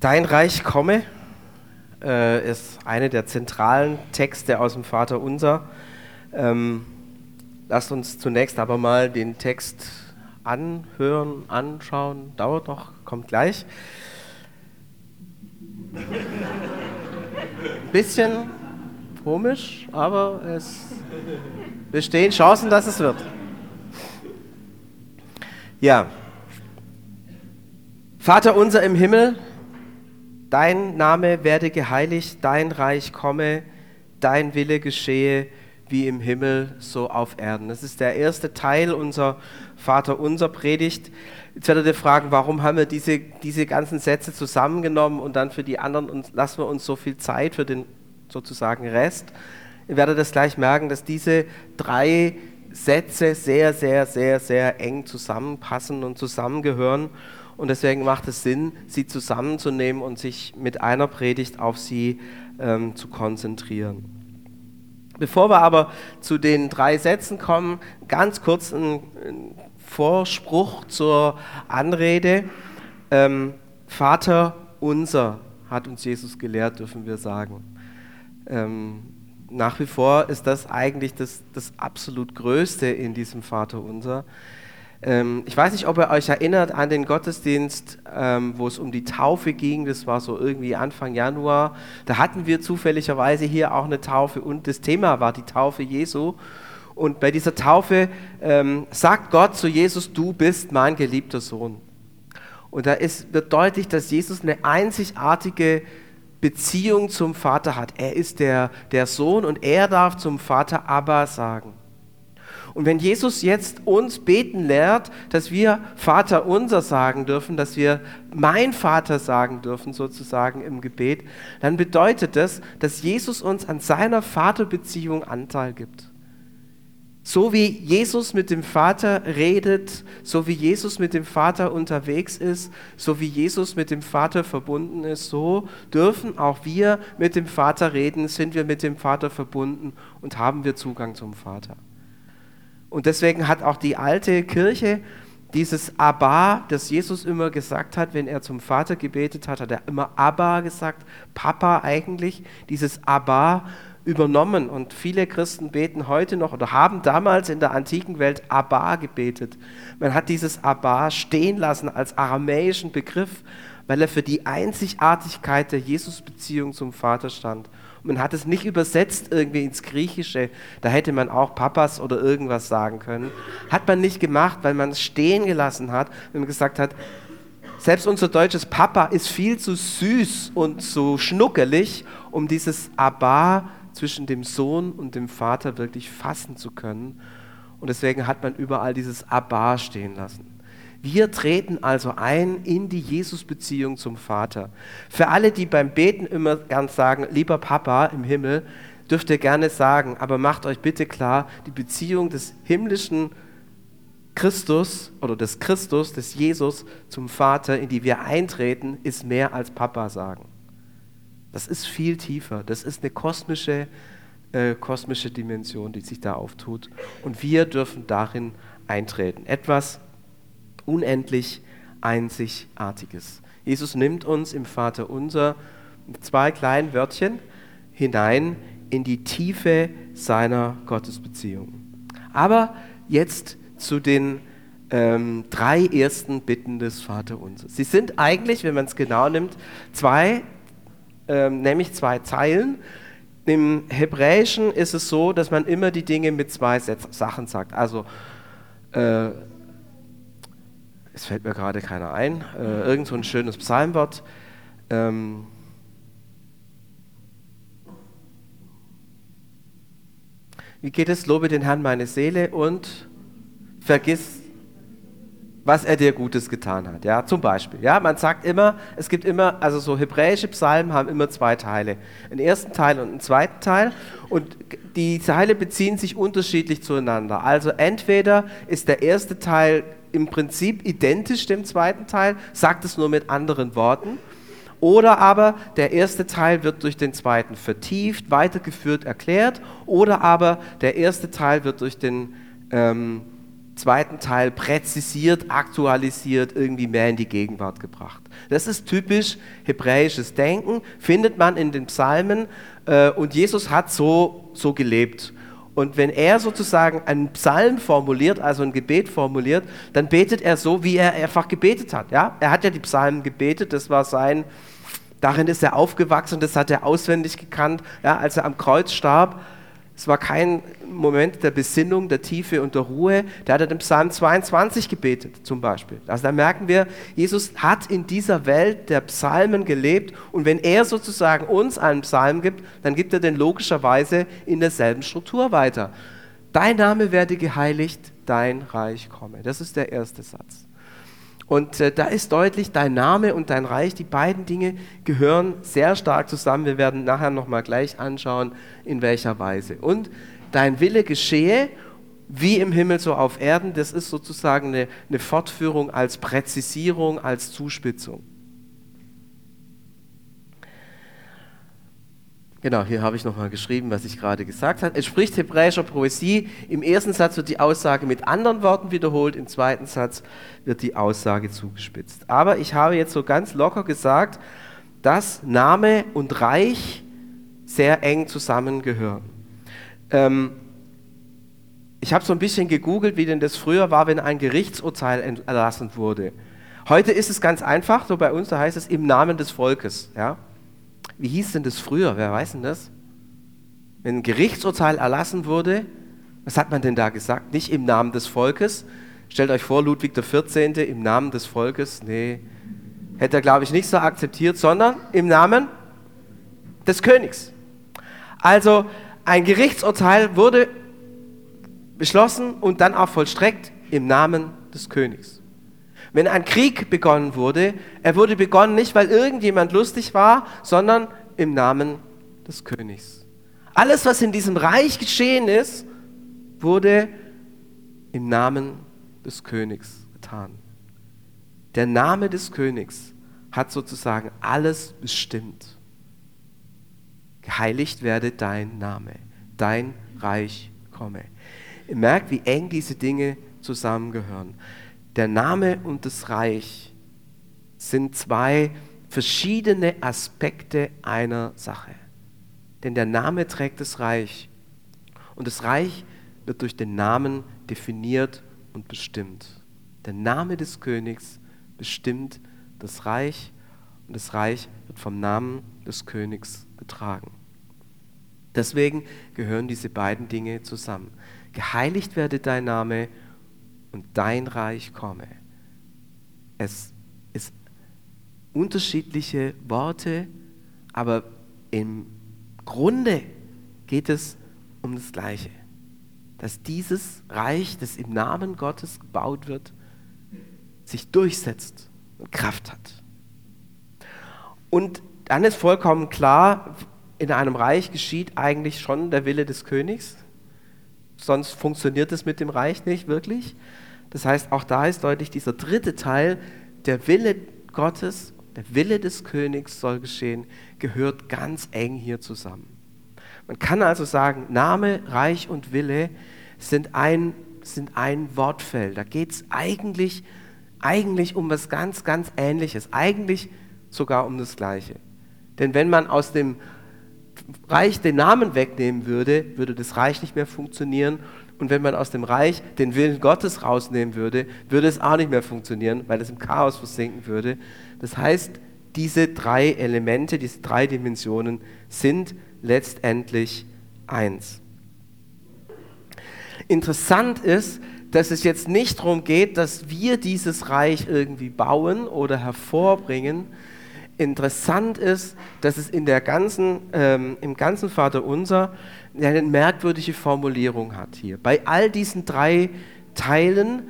Dein Reich komme äh, ist eine der zentralen Texte aus dem Vater Unser. Ähm, lasst uns zunächst aber mal den Text anhören, anschauen. Dauert noch, kommt gleich. Bisschen komisch, aber es bestehen Chancen, dass es wird. Ja. Vater unser im Himmel, Dein Name werde geheiligt, dein Reich komme, dein Wille geschehe, wie im Himmel, so auf Erden. Das ist der erste Teil unserer Vater unser Predigt. Jetzt werdet ihr fragen, warum haben wir diese, diese ganzen Sätze zusammengenommen und dann für die anderen und lassen wir uns so viel Zeit für den sozusagen Rest. Ihr werdet das gleich merken, dass diese drei Sätze sehr, sehr, sehr, sehr eng zusammenpassen und zusammengehören. Und deswegen macht es Sinn, sie zusammenzunehmen und sich mit einer Predigt auf sie ähm, zu konzentrieren. Bevor wir aber zu den drei Sätzen kommen, ganz kurz ein, ein Vorspruch zur Anrede. Ähm, Vater unser hat uns Jesus gelehrt, dürfen wir sagen. Ähm, nach wie vor ist das eigentlich das, das absolut Größte in diesem Vater unser. Ähm, ich weiß nicht, ob ihr euch erinnert an den Gottesdienst, ähm, wo es um die Taufe ging. Das war so irgendwie Anfang Januar. Da hatten wir zufälligerweise hier auch eine Taufe und das Thema war die Taufe Jesu. Und bei dieser Taufe ähm, sagt Gott zu Jesus, du bist mein geliebter Sohn. Und da ist, wird deutlich, dass Jesus eine einzigartige Beziehung zum Vater hat. Er ist der, der Sohn und er darf zum Vater Abba sagen. Und wenn Jesus jetzt uns beten lehrt, dass wir Vater unser sagen dürfen, dass wir mein Vater sagen dürfen sozusagen im Gebet, dann bedeutet das, dass Jesus uns an seiner Vaterbeziehung Anteil gibt. So wie Jesus mit dem Vater redet, so wie Jesus mit dem Vater unterwegs ist, so wie Jesus mit dem Vater verbunden ist, so dürfen auch wir mit dem Vater reden, sind wir mit dem Vater verbunden und haben wir Zugang zum Vater. Und deswegen hat auch die alte Kirche dieses Abba, das Jesus immer gesagt hat, wenn er zum Vater gebetet hat, hat er immer Abba gesagt, Papa eigentlich, dieses Abba übernommen. Und viele Christen beten heute noch oder haben damals in der antiken Welt Abba gebetet. Man hat dieses Abba stehen lassen als aramäischen Begriff, weil er für die Einzigartigkeit der Jesus-Beziehung zum Vater stand. Man hat es nicht übersetzt irgendwie ins Griechische. Da hätte man auch Papas oder irgendwas sagen können. Hat man nicht gemacht, weil man es stehen gelassen hat, man gesagt hat, selbst unser deutsches Papa ist viel zu süß und zu schnuckelig, um dieses Abba zwischen dem Sohn und dem Vater wirklich fassen zu können. Und deswegen hat man überall dieses Abba stehen lassen. Wir treten also ein in die Jesus-Beziehung zum Vater. Für alle, die beim Beten immer gern sagen, lieber Papa im Himmel, dürft ihr gerne sagen, aber macht euch bitte klar, die Beziehung des himmlischen Christus oder des Christus, des Jesus zum Vater, in die wir eintreten, ist mehr als Papa sagen. Das ist viel tiefer. Das ist eine kosmische, äh, kosmische Dimension, die sich da auftut. Und wir dürfen darin eintreten. Etwas, unendlich Einzigartiges. Jesus nimmt uns im Vater unser mit zwei kleinen Wörtchen hinein in die Tiefe seiner Gottesbeziehung. Aber jetzt zu den ähm, drei ersten Bitten des Vaterunser. Sie sind eigentlich, wenn man es genau nimmt, zwei, ähm, nämlich zwei Zeilen. Im Hebräischen ist es so, dass man immer die Dinge mit zwei Sachen sagt. Also äh, es fällt mir gerade keiner ein, äh, irgend so ein schönes Psalmwort. Ähm, wie geht es? Lobe den Herrn meine Seele und vergiss, was er dir Gutes getan hat. Ja, zum Beispiel. Ja, man sagt immer, es gibt immer, also so hebräische Psalmen haben immer zwei Teile. Einen ersten Teil und einen zweiten Teil. Und die Teile beziehen sich unterschiedlich zueinander. Also entweder ist der erste Teil im Prinzip identisch dem zweiten Teil, sagt es nur mit anderen Worten. Oder aber der erste Teil wird durch den zweiten vertieft, weitergeführt, erklärt. Oder aber der erste Teil wird durch den ähm, zweiten Teil präzisiert, aktualisiert, irgendwie mehr in die Gegenwart gebracht. Das ist typisch hebräisches Denken, findet man in den Psalmen äh, und Jesus hat so, so gelebt. Und wenn er sozusagen einen Psalm formuliert, also ein Gebet formuliert, dann betet er so, wie er einfach gebetet hat. Ja? Er hat ja die Psalmen gebetet, das war sein, darin ist er aufgewachsen, das hat er auswendig gekannt, ja, als er am Kreuz starb es war kein Moment der Besinnung, der Tiefe und der Ruhe. Der hat er den Psalm 22 gebetet, zum Beispiel. Also da merken wir, Jesus hat in dieser Welt der Psalmen gelebt und wenn er sozusagen uns einen Psalm gibt, dann gibt er den logischerweise in derselben Struktur weiter. Dein Name werde geheiligt, dein Reich komme. Das ist der erste Satz. Und äh, da ist deutlich, dein Name und dein Reich, die beiden Dinge gehören sehr stark zusammen. Wir werden nachher nochmal gleich anschauen, in welcher Weise. Und dein Wille geschehe, wie im Himmel so auf Erden, das ist sozusagen eine, eine Fortführung als Präzisierung, als Zuspitzung. Genau, hier habe ich nochmal geschrieben, was ich gerade gesagt habe. Es spricht hebräischer Poesie. Im ersten Satz wird die Aussage mit anderen Worten wiederholt, im zweiten Satz wird die Aussage zugespitzt. Aber ich habe jetzt so ganz locker gesagt, dass Name und Reich sehr eng zusammengehören. Ähm, ich habe so ein bisschen gegoogelt, wie denn das früher war, wenn ein Gerichtsurteil erlassen wurde. Heute ist es ganz einfach, so bei uns, da heißt es im Namen des Volkes. Ja? Wie hieß denn das früher? Wer weiß denn das? Wenn ein Gerichtsurteil erlassen wurde, was hat man denn da gesagt? Nicht im Namen des Volkes. Stellt euch vor, Ludwig XIV. im Namen des Volkes. Nee, hätte er, glaube ich, nicht so akzeptiert, sondern im Namen des Königs. Also ein Gerichtsurteil wurde beschlossen und dann auch vollstreckt im Namen des Königs. Wenn ein Krieg begonnen wurde, er wurde begonnen nicht, weil irgendjemand lustig war, sondern im Namen des Königs. Alles, was in diesem Reich geschehen ist, wurde im Namen des Königs getan. Der Name des Königs hat sozusagen alles bestimmt. Geheiligt werde dein Name, dein Reich komme. Ihr merkt, wie eng diese Dinge zusammengehören. Der Name und das Reich sind zwei verschiedene Aspekte einer Sache. Denn der Name trägt das Reich. Und das Reich wird durch den Namen definiert und bestimmt. Der Name des Königs bestimmt das Reich und das Reich wird vom Namen des Königs getragen. Deswegen gehören diese beiden Dinge zusammen. Geheiligt werde dein Name und dein Reich komme. Es ist unterschiedliche Worte, aber im Grunde geht es um das Gleiche. Dass dieses Reich, das im Namen Gottes gebaut wird, sich durchsetzt und Kraft hat. Und dann ist vollkommen klar, in einem Reich geschieht eigentlich schon der Wille des Königs sonst funktioniert es mit dem Reich nicht wirklich. Das heißt, auch da ist deutlich dieser dritte Teil, der Wille Gottes, der Wille des Königs soll geschehen, gehört ganz eng hier zusammen. Man kann also sagen, Name, Reich und Wille sind ein, sind ein Wortfeld. Da geht es eigentlich, eigentlich um was ganz, ganz Ähnliches, eigentlich sogar um das Gleiche. Denn wenn man aus dem Reich den Namen wegnehmen würde, würde das Reich nicht mehr funktionieren. Und wenn man aus dem Reich den Willen Gottes rausnehmen würde, würde es auch nicht mehr funktionieren, weil es im Chaos versinken würde. Das heißt, diese drei Elemente, diese drei Dimensionen sind letztendlich eins. Interessant ist, dass es jetzt nicht darum geht, dass wir dieses Reich irgendwie bauen oder hervorbringen, interessant ist, dass es in der ganzen, ähm, im ganzen Vater Unser eine merkwürdige Formulierung hat hier. Bei all diesen drei Teilen,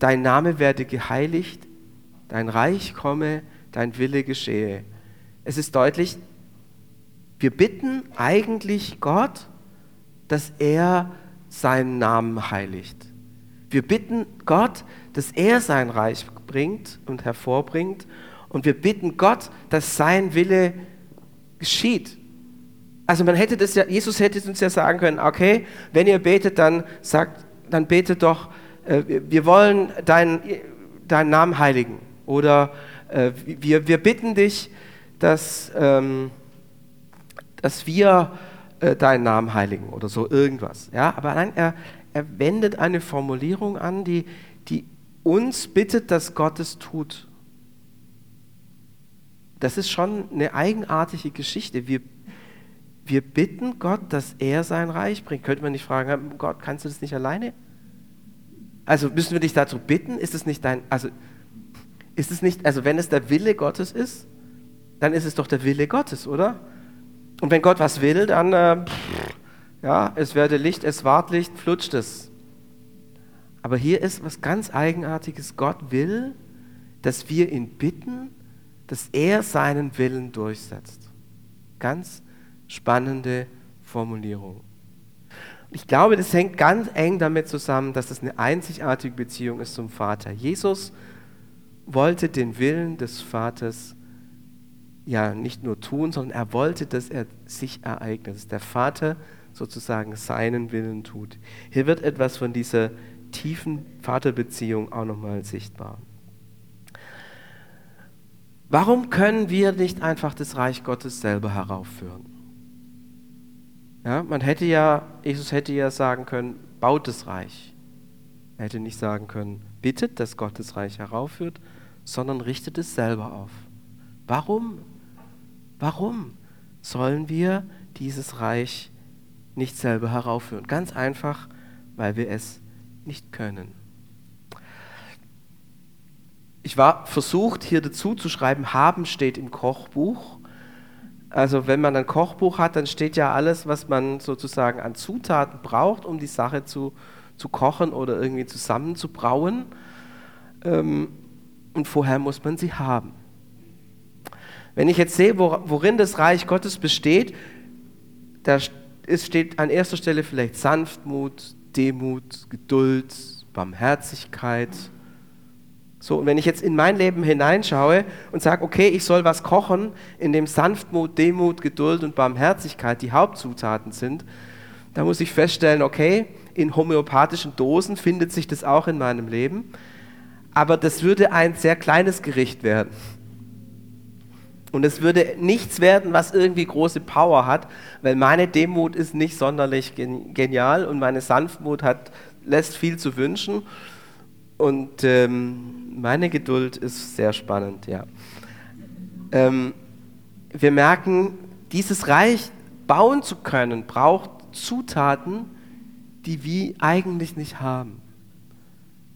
dein Name werde geheiligt, dein Reich komme, dein Wille geschehe. Es ist deutlich, wir bitten eigentlich Gott, dass er seinen Namen heiligt. Wir bitten Gott, dass er sein Reich bringt und hervorbringt und wir bitten Gott, dass sein Wille geschieht. Also man hätte das ja, Jesus hätte uns ja sagen können, okay, wenn ihr betet, dann sagt, dann bete doch, äh, wir wollen deinen, deinen Namen heiligen. Oder äh, wir, wir bitten dich, dass, ähm, dass wir äh, deinen Namen heiligen oder so irgendwas. Ja? Aber nein, er, er wendet eine Formulierung an, die, die uns bittet, dass Gott es tut. Das ist schon eine eigenartige Geschichte. Wir, wir bitten Gott, dass er sein Reich bringt. Könnte man nicht fragen, Gott, kannst du das nicht alleine? Also müssen wir dich dazu bitten? Ist es nicht dein, also ist es nicht, also wenn es der Wille Gottes ist, dann ist es doch der Wille Gottes, oder? Und wenn Gott was will, dann, äh, ja, es werde Licht, es ward Licht, flutscht es. Aber hier ist was ganz Eigenartiges. Gott will, dass wir ihn bitten, dass er seinen Willen durchsetzt. Ganz spannende Formulierung. Ich glaube, das hängt ganz eng damit zusammen, dass es eine einzigartige Beziehung ist zum Vater. Jesus wollte den Willen des Vaters ja nicht nur tun, sondern er wollte, dass er sich ereignet, dass der Vater sozusagen seinen Willen tut. Hier wird etwas von dieser tiefen Vaterbeziehung auch nochmal sichtbar. Warum können wir nicht einfach das Reich Gottes selber heraufführen? Ja, man hätte ja, Jesus hätte ja sagen können, baut das Reich. Er hätte nicht sagen können, bittet, dass Gott das Reich heraufführt, sondern richtet es selber auf. Warum? Warum sollen wir dieses Reich nicht selber heraufführen? Ganz einfach, weil wir es nicht können. Ich war versucht, hier dazu zu schreiben, haben steht im Kochbuch. Also wenn man ein Kochbuch hat, dann steht ja alles, was man sozusagen an Zutaten braucht, um die Sache zu, zu kochen oder irgendwie zusammenzubrauen. Ähm, und vorher muss man sie haben. Wenn ich jetzt sehe, worin das Reich Gottes besteht, da steht an erster Stelle vielleicht Sanftmut, Demut, Geduld, Barmherzigkeit. So, und wenn ich jetzt in mein Leben hineinschaue und sage, okay, ich soll was kochen, in dem Sanftmut, Demut, Geduld und Barmherzigkeit die Hauptzutaten sind, dann muss ich feststellen, okay, in homöopathischen Dosen findet sich das auch in meinem Leben, aber das würde ein sehr kleines Gericht werden. Und es würde nichts werden, was irgendwie große Power hat, weil meine Demut ist nicht sonderlich genial und meine Sanftmut hat, lässt viel zu wünschen. Und ähm, meine Geduld ist sehr spannend, ja. Ähm, wir merken, dieses Reich bauen zu können, braucht Zutaten, die wir eigentlich nicht haben.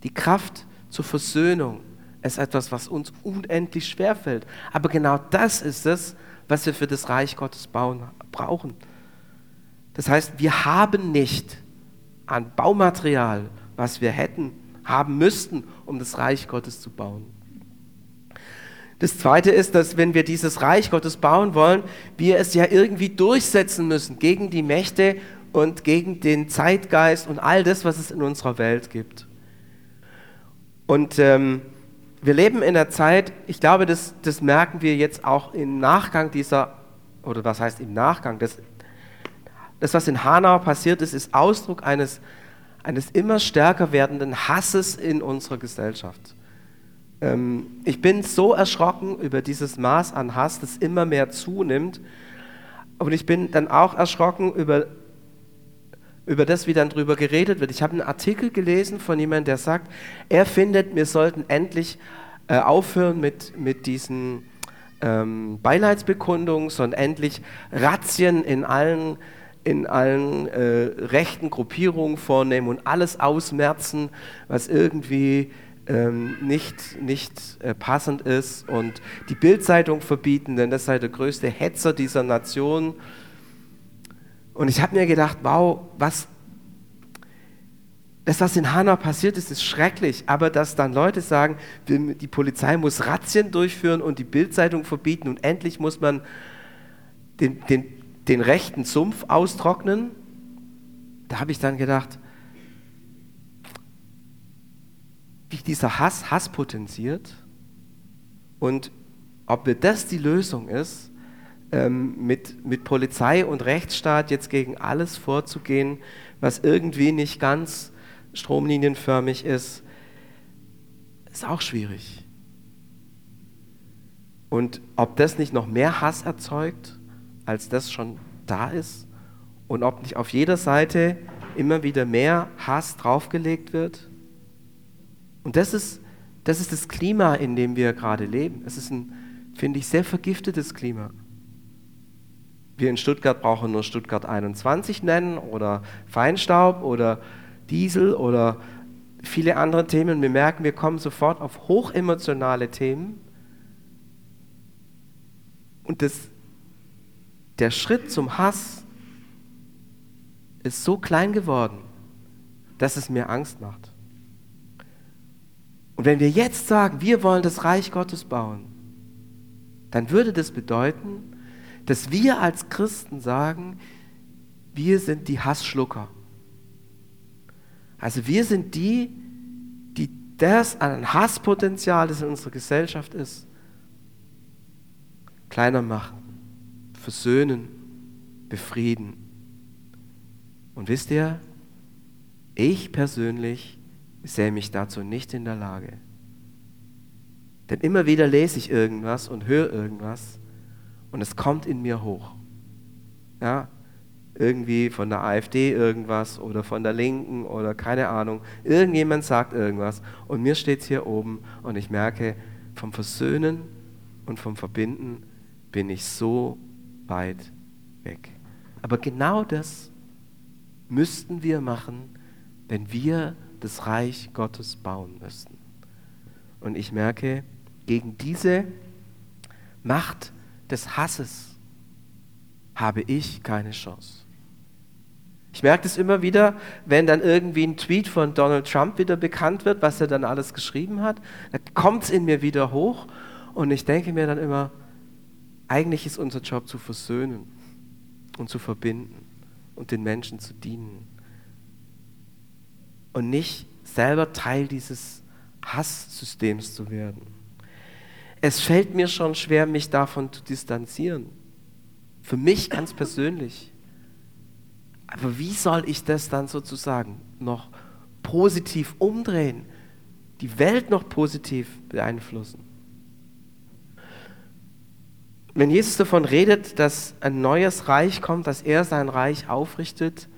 Die Kraft zur Versöhnung, ist etwas, was uns unendlich schwer fällt. Aber genau das ist es, was wir für das Reich Gottes bauen, brauchen. Das heißt, wir haben nicht an Baumaterial, was wir hätten, haben müssten, um das Reich Gottes zu bauen. Das Zweite ist, dass wenn wir dieses Reich Gottes bauen wollen, wir es ja irgendwie durchsetzen müssen gegen die Mächte und gegen den Zeitgeist und all das, was es in unserer Welt gibt. Und ähm, wir leben in einer Zeit, ich glaube, das, das merken wir jetzt auch im Nachgang dieser, oder was heißt im Nachgang, das, das was in Hanau passiert ist, ist Ausdruck eines, eines immer stärker werdenden Hasses in unserer Gesellschaft. Ähm, ich bin so erschrocken über dieses Maß an Hass, das immer mehr zunimmt. Und ich bin dann auch erschrocken über über das, wie dann drüber geredet wird. Ich habe einen Artikel gelesen von jemandem, der sagt, er findet, wir sollten endlich äh, aufhören mit, mit diesen ähm, Beileidsbekundungen, sondern endlich Razzien in allen, in allen äh, rechten Gruppierungen vornehmen und alles ausmerzen, was irgendwie ähm, nicht, nicht äh, passend ist und die Bildzeitung verbieten, denn das sei der größte Hetzer dieser Nation und ich habe mir gedacht, wow, was, das, was in Hanau passiert ist, ist schrecklich. Aber dass dann Leute sagen, die Polizei muss Razzien durchführen und die Bildzeitung verbieten und endlich muss man den, den, den rechten Sumpf austrocknen, da habe ich dann gedacht, wie dieser Hass Hass potenziert und ob das die Lösung ist, ähm, mit, mit Polizei und Rechtsstaat jetzt gegen alles vorzugehen, was irgendwie nicht ganz stromlinienförmig ist, ist auch schwierig. Und ob das nicht noch mehr Hass erzeugt, als das schon da ist, und ob nicht auf jeder Seite immer wieder mehr Hass draufgelegt wird. Und das ist das, ist das Klima, in dem wir gerade leben. Es ist ein, finde ich, sehr vergiftetes Klima. Wir in Stuttgart brauchen nur Stuttgart 21 nennen oder Feinstaub oder Diesel oder viele andere Themen. Wir merken, wir kommen sofort auf hochemotionale Themen. Und das, der Schritt zum Hass ist so klein geworden, dass es mir Angst macht. Und wenn wir jetzt sagen, wir wollen das Reich Gottes bauen, dann würde das bedeuten, dass wir als Christen sagen, wir sind die Hassschlucker. Also wir sind die, die das an Hasspotenzial, das in unserer Gesellschaft ist, kleiner machen, versöhnen, befrieden. Und wisst ihr, ich persönlich sehe mich dazu nicht in der Lage. Denn immer wieder lese ich irgendwas und höre irgendwas und es kommt in mir hoch. Ja, irgendwie von der AfD irgendwas oder von der Linken oder keine Ahnung. Irgendjemand sagt irgendwas und mir steht es hier oben und ich merke, vom Versöhnen und vom Verbinden bin ich so weit weg. Aber genau das müssten wir machen, wenn wir das Reich Gottes bauen müssten. Und ich merke, gegen diese Macht des Hasses habe ich keine Chance. Ich merke das immer wieder, wenn dann irgendwie ein Tweet von Donald Trump wieder bekannt wird, was er dann alles geschrieben hat, dann kommt es in mir wieder hoch und ich denke mir dann immer, eigentlich ist unser Job zu versöhnen und zu verbinden und den Menschen zu dienen und nicht selber Teil dieses Hasssystems zu werden. Es fällt mir schon schwer, mich davon zu distanzieren. Für mich ganz persönlich. Aber wie soll ich das dann sozusagen noch positiv umdrehen? Die Welt noch positiv beeinflussen? Wenn Jesus davon redet, dass ein neues Reich kommt, dass er sein Reich aufrichtet,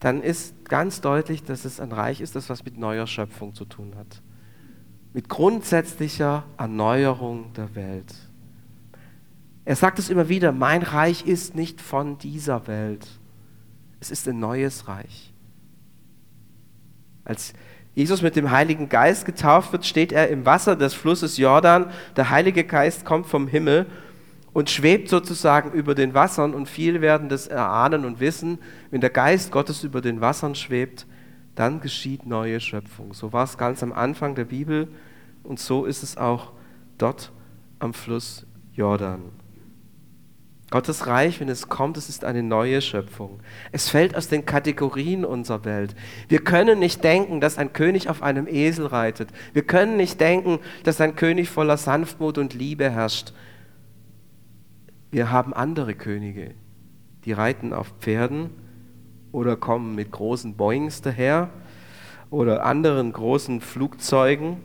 dann ist ganz deutlich, dass es ein Reich ist, das was mit neuer Schöpfung zu tun hat. Mit grundsätzlicher Erneuerung der Welt. Er sagt es immer wieder, mein Reich ist nicht von dieser Welt. Es ist ein neues Reich. Als Jesus mit dem Heiligen Geist getauft wird, steht er im Wasser des Flusses Jordan. Der Heilige Geist kommt vom Himmel und schwebt sozusagen über den Wassern und viele werden das erahnen und wissen, wenn der Geist Gottes über den Wassern schwebt, dann geschieht neue Schöpfung. So war es ganz am Anfang der Bibel und so ist es auch dort am Fluss Jordan. Gottes Reich, wenn es kommt, es ist eine neue Schöpfung. Es fällt aus den Kategorien unserer Welt. Wir können nicht denken, dass ein König auf einem Esel reitet. Wir können nicht denken, dass ein König voller Sanftmut und Liebe herrscht. Wir haben andere Könige, die reiten auf Pferden oder kommen mit großen Boings daher oder anderen großen Flugzeugen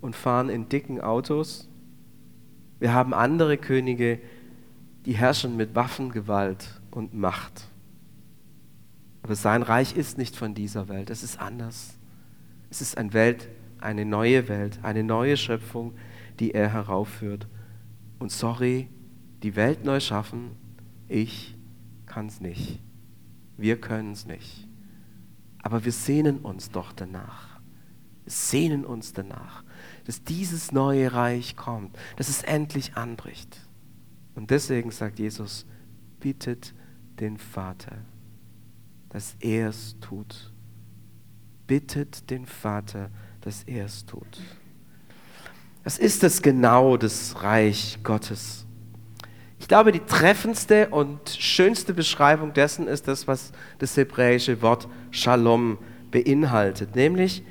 und fahren in dicken Autos. Wir haben andere Könige, die herrschen mit Waffengewalt und Macht. Aber sein Reich ist nicht von dieser Welt, es ist anders. Es ist eine Welt, eine neue Welt, eine neue Schöpfung, die er heraufführt. Und sorry, die Welt neu schaffen, ich kann es nicht. Wir können es nicht. Aber wir sehnen uns doch danach. Wir sehnen uns danach, dass dieses neue Reich kommt, dass es endlich anbricht. Und deswegen sagt Jesus, bittet den Vater, dass er es tut. Bittet den Vater, dass er es tut. Was ist das genau, das Reich Gottes? Ich glaube, die treffendste und schönste Beschreibung dessen ist das, was das hebräische Wort Shalom beinhaltet, nämlich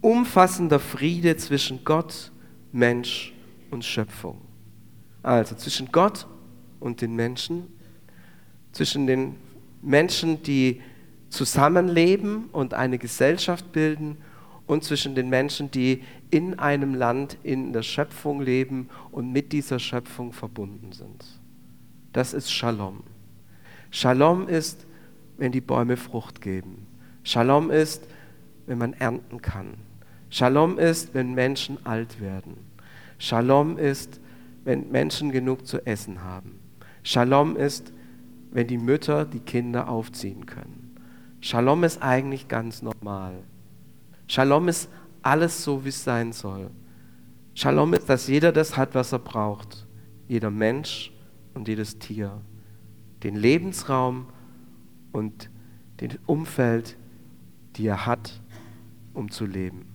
umfassender Friede zwischen Gott, Mensch und Schöpfung. Also zwischen Gott und den Menschen, zwischen den Menschen, die zusammenleben und eine Gesellschaft bilden und zwischen den Menschen, die in einem Land, in der Schöpfung leben und mit dieser Schöpfung verbunden sind. Das ist Shalom. Shalom ist, wenn die Bäume Frucht geben. Shalom ist, wenn man ernten kann. Shalom ist, wenn Menschen alt werden. Shalom ist, wenn Menschen genug zu essen haben. Shalom ist, wenn die Mütter die Kinder aufziehen können. Shalom ist eigentlich ganz normal. Shalom ist alles so, wie es sein soll. Shalom ist, dass jeder das hat, was er braucht. Jeder Mensch und jedes Tier. Den Lebensraum und den Umfeld, die er hat, um zu leben.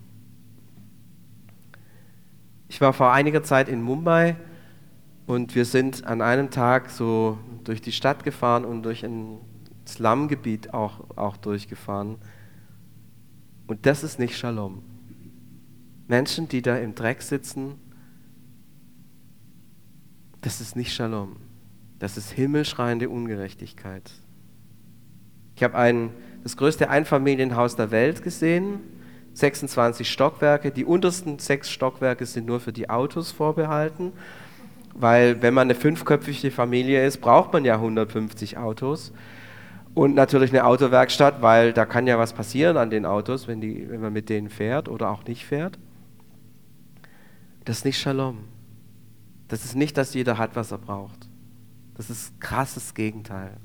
Ich war vor einiger Zeit in Mumbai und wir sind an einem Tag so durch die Stadt gefahren und durch ein Slumgebiet auch, auch durchgefahren. Und das ist nicht Shalom. Menschen, die da im Dreck sitzen, das ist nicht Shalom. Das ist himmelschreiende Ungerechtigkeit. Ich habe ein, das größte Einfamilienhaus der Welt gesehen, 26 Stockwerke. Die untersten sechs Stockwerke sind nur für die Autos vorbehalten, weil wenn man eine fünfköpfige Familie ist, braucht man ja 150 Autos. Und natürlich eine Autowerkstatt, weil da kann ja was passieren an den Autos, wenn, die, wenn man mit denen fährt oder auch nicht fährt. Das ist nicht Shalom. Das ist nicht, dass jeder hat, was er braucht. Das ist krasses Gegenteil.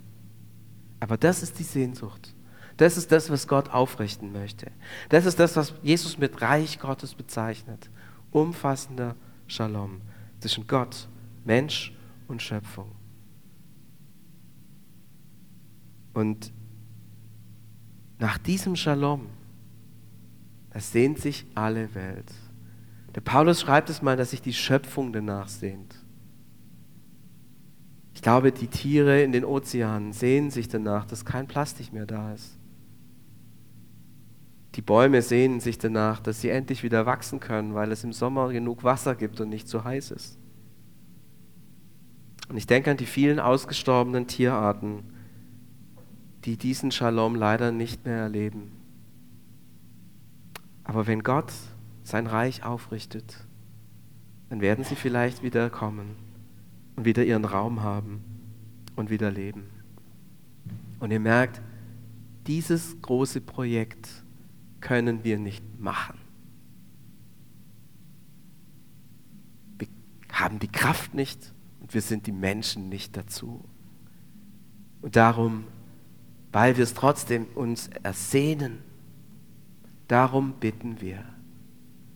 Aber das ist die Sehnsucht. Das ist das, was Gott aufrichten möchte. Das ist das, was Jesus mit Reich Gottes bezeichnet. Umfassender Shalom zwischen Gott, Mensch und Schöpfung. Und nach diesem Shalom, da sehnt sich alle Welt. Der Paulus schreibt es mal, dass sich die Schöpfung danach sehnt. Ich glaube, die Tiere in den Ozeanen sehnen sich danach, dass kein Plastik mehr da ist. Die Bäume sehnen sich danach, dass sie endlich wieder wachsen können, weil es im Sommer genug Wasser gibt und nicht zu heiß ist. Und ich denke an die vielen ausgestorbenen Tierarten, die diesen Shalom leider nicht mehr erleben. Aber wenn Gott sein Reich aufrichtet, dann werden sie vielleicht wieder kommen und wieder ihren Raum haben und wieder leben. Und ihr merkt, dieses große Projekt können wir nicht machen. Wir haben die Kraft nicht und wir sind die Menschen nicht dazu. Und darum, weil wir es trotzdem uns ersehnen, darum bitten wir.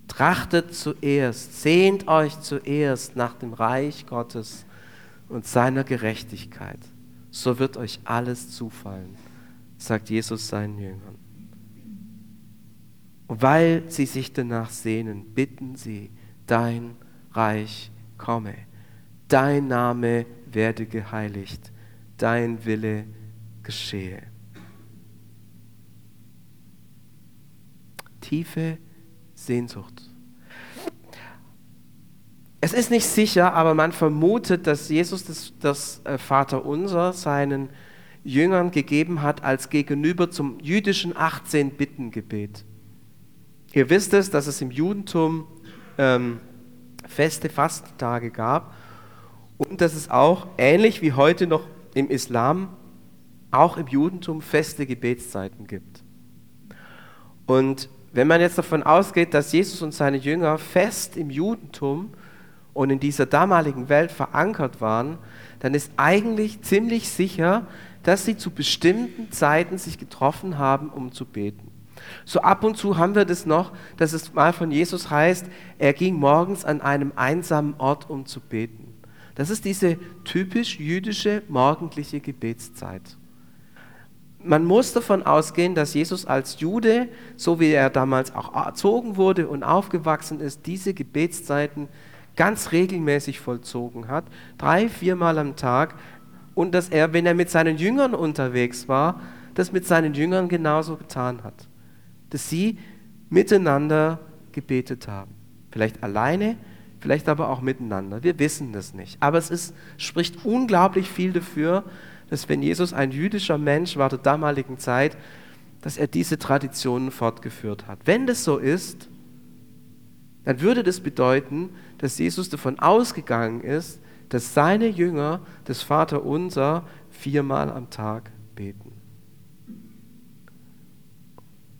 Trachtet zuerst, sehnt euch zuerst nach dem Reich Gottes und seiner Gerechtigkeit, so wird euch alles zufallen, sagt Jesus seinen Jüngern. Und weil sie sich danach sehnen, bitten sie, dein Reich komme, dein Name werde geheiligt, dein Wille geschehe. Tiefe Sehnsucht. Es ist nicht sicher, aber man vermutet, dass Jesus das, das äh, Vaterunser seinen Jüngern gegeben hat als Gegenüber zum jüdischen 18-Bitten-Gebet. Ihr wisst es, dass es im Judentum ähm, feste Fastentage gab und dass es auch, ähnlich wie heute noch im Islam, auch im Judentum feste Gebetszeiten gibt. Und wenn man jetzt davon ausgeht, dass Jesus und seine Jünger fest im Judentum und in dieser damaligen Welt verankert waren, dann ist eigentlich ziemlich sicher, dass sie zu bestimmten Zeiten sich getroffen haben, um zu beten. So ab und zu haben wir das noch, dass es mal von Jesus heißt, er ging morgens an einem einsamen Ort, um zu beten. Das ist diese typisch jüdische morgendliche Gebetszeit. Man muss davon ausgehen, dass Jesus als Jude, so wie er damals auch erzogen wurde und aufgewachsen ist, diese Gebetszeiten ganz regelmäßig vollzogen hat, drei, viermal am Tag, und dass er, wenn er mit seinen Jüngern unterwegs war, das mit seinen Jüngern genauso getan hat. Dass sie miteinander gebetet haben. Vielleicht alleine, vielleicht aber auch miteinander. Wir wissen das nicht. Aber es ist, spricht unglaublich viel dafür, dass wenn Jesus ein jüdischer Mensch war der damaligen Zeit, dass er diese Traditionen fortgeführt hat. Wenn das so ist, dann würde das bedeuten, dass Jesus davon ausgegangen ist, dass seine Jünger das Vaterunser viermal am Tag beten.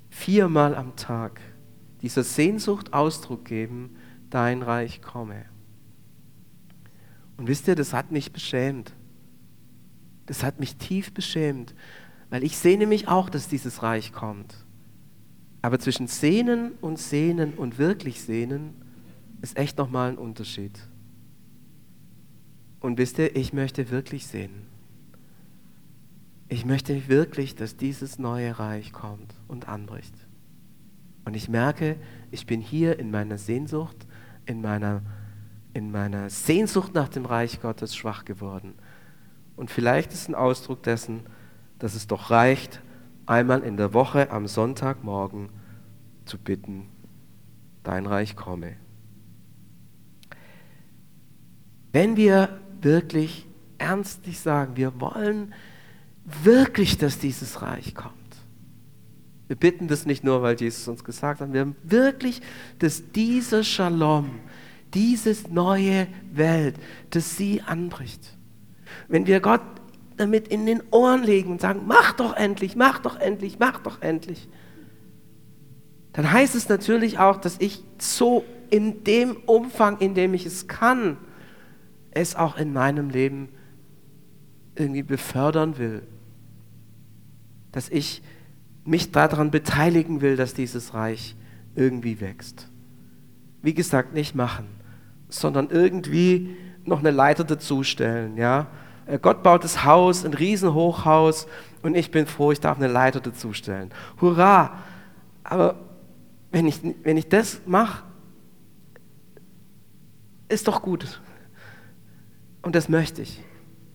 Viermal am Tag dieser Sehnsucht Ausdruck geben, dein Reich komme. Und wisst ihr, das hat mich beschämt. Das hat mich tief beschämt, weil ich sehne mich auch, dass dieses Reich kommt. Aber zwischen Sehnen und Sehnen und wirklich Sehnen ist echt nochmal ein Unterschied. Und wisst ihr, ich möchte wirklich sehen. Ich möchte wirklich, dass dieses neue Reich kommt und anbricht. Und ich merke, ich bin hier in meiner Sehnsucht, in meiner, in meiner Sehnsucht nach dem Reich Gottes schwach geworden. Und vielleicht ist ein Ausdruck dessen, dass es doch reicht, einmal in der Woche am Sonntagmorgen zu bitten, dein Reich komme. Wenn wir wirklich ernstlich sagen, wir wollen wirklich, dass dieses Reich kommt. Wir bitten das nicht nur, weil Jesus uns gesagt hat, wir haben wirklich, dass dieser Shalom, diese neue Welt, dass sie anbricht. Wenn wir Gott damit in den Ohren legen und sagen, mach doch endlich, mach doch endlich, mach doch endlich, dann heißt es natürlich auch, dass ich so in dem Umfang, in dem ich es kann, es auch in meinem Leben irgendwie befördern will. Dass ich mich daran beteiligen will, dass dieses Reich irgendwie wächst. Wie gesagt, nicht machen, sondern irgendwie noch eine Leiter dazustellen. Ja? Äh, Gott baut das Haus, ein Riesenhochhaus und ich bin froh, ich darf eine Leiter dazustellen. Hurra! Aber wenn ich, wenn ich das mache, ist doch gut. Und das möchte ich.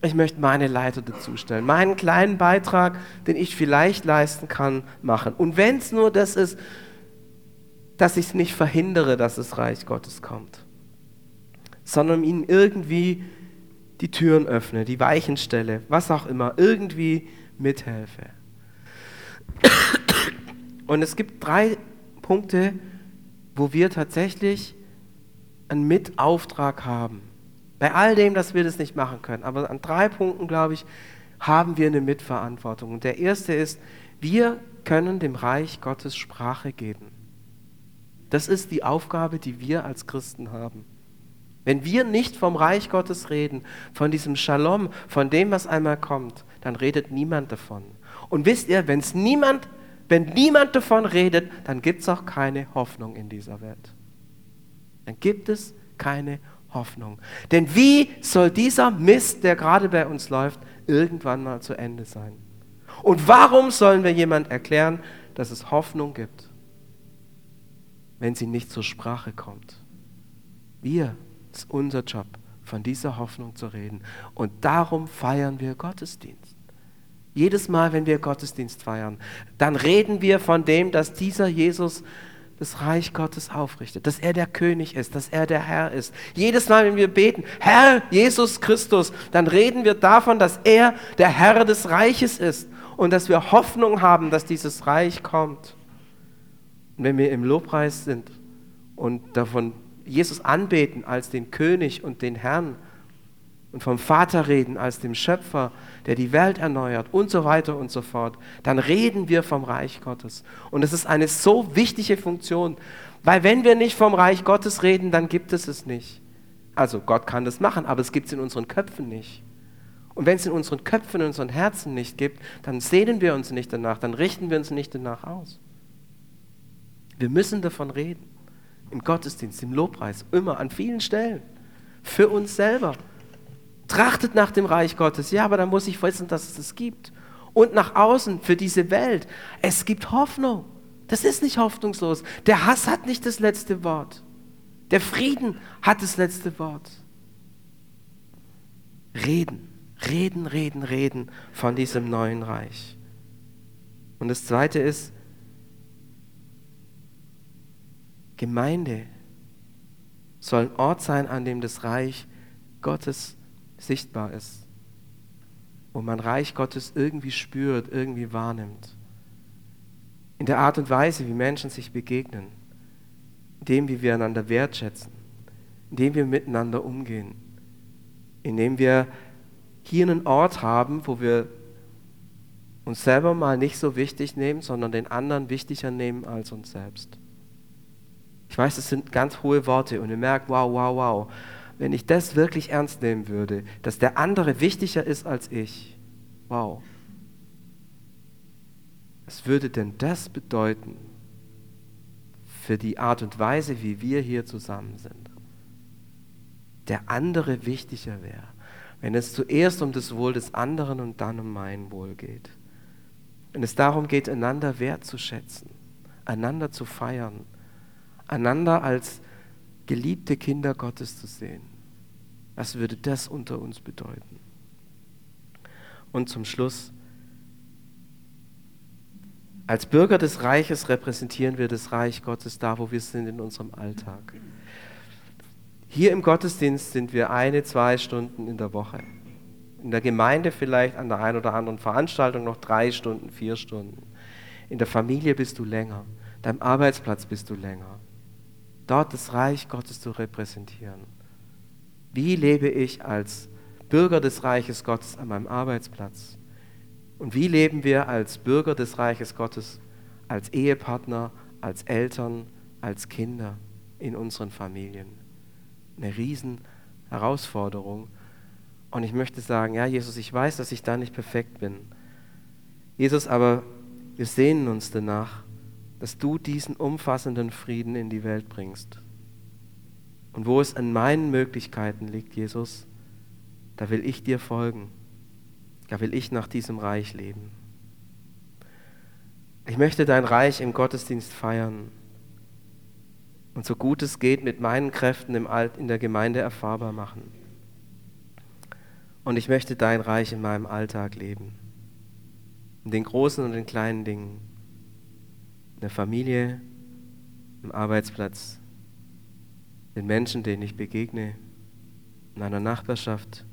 Ich möchte meine Leiter dazustellen, meinen kleinen Beitrag, den ich vielleicht leisten kann, machen. Und wenn es nur das ist, dass ich es nicht verhindere, dass das Reich Gottes kommt, sondern ihnen irgendwie die Türen öffne, die Weichen stelle, was auch immer, irgendwie mithelfe. Und es gibt drei Punkte, wo wir tatsächlich einen Mitauftrag haben. Bei all dem, dass wir das nicht machen können. Aber an drei Punkten, glaube ich, haben wir eine Mitverantwortung. Und der erste ist, wir können dem Reich Gottes Sprache geben. Das ist die Aufgabe, die wir als Christen haben. Wenn wir nicht vom Reich Gottes reden, von diesem Shalom, von dem, was einmal kommt, dann redet niemand davon. Und wisst ihr, wenn's niemand, wenn niemand davon redet, dann gibt es auch keine Hoffnung in dieser Welt. Dann gibt es keine Hoffnung. Denn wie soll dieser Mist, der gerade bei uns läuft, irgendwann mal zu Ende sein? Und warum sollen wir jemand erklären, dass es Hoffnung gibt, wenn sie nicht zur Sprache kommt? Wir, es unser Job, von dieser Hoffnung zu reden. Und darum feiern wir Gottesdienst. Jedes Mal, wenn wir Gottesdienst feiern, dann reden wir von dem, dass dieser Jesus das Reich Gottes aufrichtet, dass er der König ist, dass er der Herr ist. Jedes Mal, wenn wir beten, Herr Jesus Christus, dann reden wir davon, dass er der Herr des Reiches ist und dass wir Hoffnung haben, dass dieses Reich kommt. Und wenn wir im Lobpreis sind und davon Jesus anbeten als den König und den Herrn und vom Vater reden als dem Schöpfer, der die Welt erneuert und so weiter und so fort, dann reden wir vom Reich Gottes. Und es ist eine so wichtige Funktion, weil wenn wir nicht vom Reich Gottes reden, dann gibt es es nicht. Also Gott kann das machen, aber es gibt es in unseren Köpfen nicht. Und wenn es in unseren Köpfen, in unseren Herzen nicht gibt, dann sehnen wir uns nicht danach, dann richten wir uns nicht danach aus. Wir müssen davon reden. Im Gottesdienst, im Lobpreis, immer, an vielen Stellen. Für uns selber. Trachtet nach dem Reich Gottes. Ja, aber dann muss ich wissen, dass es es gibt. Und nach außen für diese Welt. Es gibt Hoffnung. Das ist nicht hoffnungslos. Der Hass hat nicht das letzte Wort. Der Frieden hat das letzte Wort. Reden, reden, reden, reden von diesem neuen Reich. Und das Zweite ist, Gemeinde soll ein Ort sein, an dem das Reich Gottes sichtbar ist, wo man Reich Gottes irgendwie spürt, irgendwie wahrnimmt. in der Art und Weise, wie Menschen sich begegnen, in dem, wie wir einander wertschätzen, in dem wir miteinander umgehen, in dem wir hier einen Ort haben, wo wir uns selber mal nicht so wichtig nehmen, sondern den anderen wichtiger nehmen als uns selbst. Ich weiß, das sind ganz hohe Worte und ihr merkt, wow, wow, wow. Wenn ich das wirklich ernst nehmen würde, dass der andere wichtiger ist als ich, wow. Was würde denn das bedeuten für die Art und Weise, wie wir hier zusammen sind? Der andere wichtiger wäre, wenn es zuerst um das Wohl des anderen und dann um mein Wohl geht. Wenn es darum geht, einander wertzuschätzen, einander zu feiern, einander als geliebte Kinder Gottes zu sehen. Was würde das unter uns bedeuten? Und zum Schluss, als Bürger des Reiches repräsentieren wir das Reich Gottes da, wo wir sind in unserem Alltag. Hier im Gottesdienst sind wir eine, zwei Stunden in der Woche. In der Gemeinde vielleicht an der einen oder anderen Veranstaltung noch drei Stunden, vier Stunden. In der Familie bist du länger. Deinem Arbeitsplatz bist du länger dort das Reich Gottes zu repräsentieren. Wie lebe ich als Bürger des Reiches Gottes an meinem Arbeitsplatz? Und wie leben wir als Bürger des Reiches Gottes, als Ehepartner, als Eltern, als Kinder in unseren Familien? Eine riesen Herausforderung. Und ich möchte sagen, ja, Jesus, ich weiß, dass ich da nicht perfekt bin. Jesus, aber wir sehnen uns danach, dass du diesen umfassenden Frieden in die Welt bringst. Und wo es an meinen Möglichkeiten liegt, Jesus, da will ich dir folgen. Da will ich nach diesem Reich leben. Ich möchte dein Reich im Gottesdienst feiern und so gut es geht mit meinen Kräften im Alt in der Gemeinde erfahrbar machen. Und ich möchte dein Reich in meinem Alltag leben. In den großen und den kleinen Dingen in der Familie, im Arbeitsplatz, den Menschen, denen ich begegne, in meiner Nachbarschaft,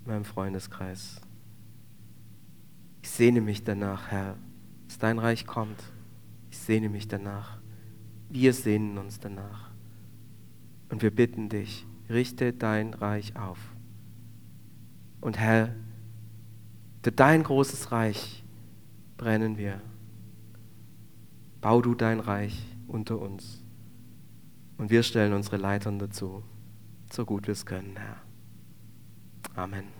in meinem Freundeskreis. Ich sehne mich danach, Herr, dass dein Reich kommt. Ich sehne mich danach. Wir sehnen uns danach. Und wir bitten dich, richte dein Reich auf. Und Herr, für dein großes Reich brennen wir. Bau du dein Reich unter uns. Und wir stellen unsere Leitern dazu, so gut wir es können, Herr. Amen.